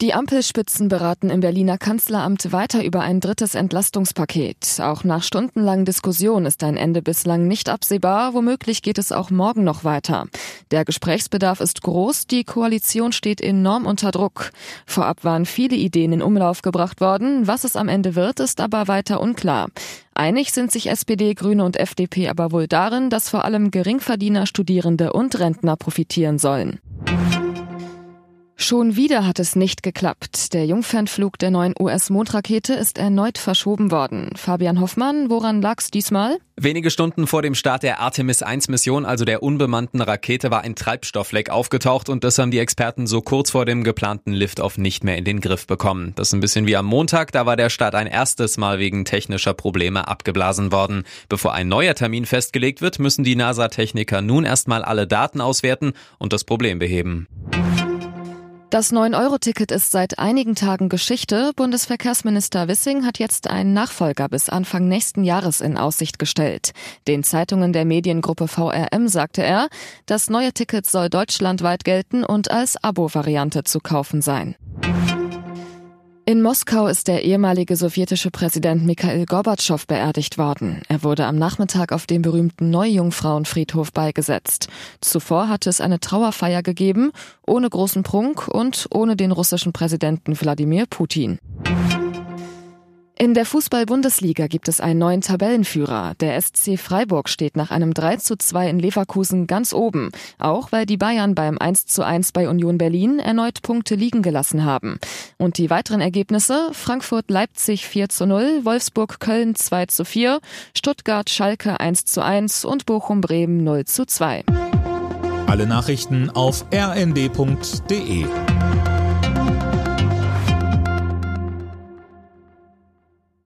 Die Ampelspitzen beraten im Berliner Kanzleramt weiter über ein drittes Entlastungspaket. Auch nach stundenlangen Diskussion ist ein Ende bislang nicht absehbar. Womöglich geht es auch morgen noch weiter. Der Gesprächsbedarf ist groß. Die Koalition steht enorm unter Druck. Vorab waren viele Ideen in Umlauf gebracht worden. Was es am Ende wird, ist aber weiter unklar. Einig sind sich SPD, Grüne und FDP aber wohl darin, dass vor allem Geringverdiener, Studierende und Rentner profitieren sollen. Schon wieder hat es nicht geklappt. Der Jungfernflug der neuen US-Mondrakete ist erneut verschoben worden. Fabian Hoffmann, woran lag's diesmal? Wenige Stunden vor dem Start der Artemis 1 Mission, also der unbemannten Rakete, war ein Treibstoffleck aufgetaucht und das haben die Experten so kurz vor dem geplanten Liftoff nicht mehr in den Griff bekommen. Das ist ein bisschen wie am Montag, da war der Start ein erstes Mal wegen technischer Probleme abgeblasen worden. Bevor ein neuer Termin festgelegt wird, müssen die NASA-Techniker nun erstmal alle Daten auswerten und das Problem beheben. Das 9-Euro-Ticket ist seit einigen Tagen Geschichte. Bundesverkehrsminister Wissing hat jetzt einen Nachfolger bis Anfang nächsten Jahres in Aussicht gestellt. Den Zeitungen der Mediengruppe VRM sagte er, das neue Ticket soll deutschlandweit gelten und als Abo-Variante zu kaufen sein. In Moskau ist der ehemalige sowjetische Präsident Mikhail Gorbatschow beerdigt worden. Er wurde am Nachmittag auf dem berühmten Neujungfrauenfriedhof beigesetzt. Zuvor hatte es eine Trauerfeier gegeben, ohne großen Prunk und ohne den russischen Präsidenten Wladimir Putin. In der Fußball-Bundesliga gibt es einen neuen Tabellenführer. Der SC Freiburg steht nach einem 3 zu 2 in Leverkusen ganz oben. Auch weil die Bayern beim 1 zu 1 bei Union Berlin erneut Punkte liegen gelassen haben. Und die weiteren Ergebnisse? Frankfurt-Leipzig 4 zu 0, Wolfsburg-Köln 2 zu 4, Stuttgart-Schalke 1 zu 1 und Bochum-Bremen 0 zu 2. Alle Nachrichten auf rnd.de